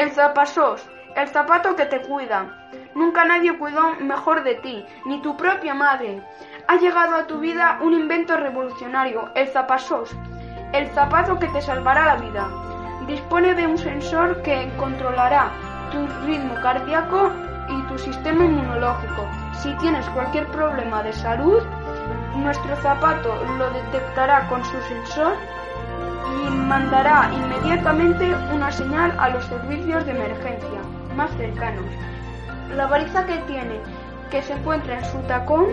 El zapasos, el zapato que te cuida. Nunca nadie cuidó mejor de ti, ni tu propia madre. Ha llegado a tu vida un invento revolucionario, el zapasos, el zapato que te salvará la vida. Dispone de un sensor que controlará tu ritmo cardíaco y tu sistema inmunológico. Si tienes cualquier problema de salud, nuestro zapato lo detectará con su sensor y mandará inmediatamente una señal a los servicios de emergencia más cercanos. La baliza que tiene, que se encuentra en su tacón,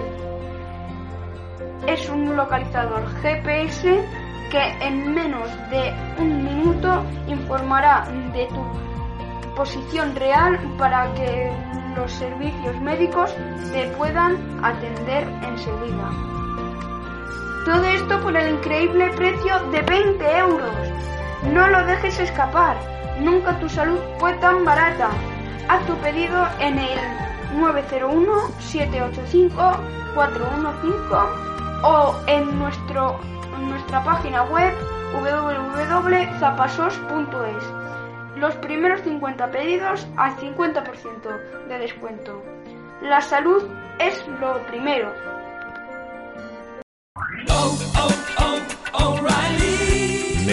es un localizador GPS que en menos de un minuto informará de tu posición real para que los servicios médicos te puedan atender enseguida. Todo esto por el increíble precio de 20 euros. No lo dejes escapar. Nunca tu salud fue tan barata. Haz tu pedido en el 901-785-415 o en, nuestro, nuestra página web www.zapasos.es. Los primeros 50 pedidos al 50% de descuento. La salud es lo primero.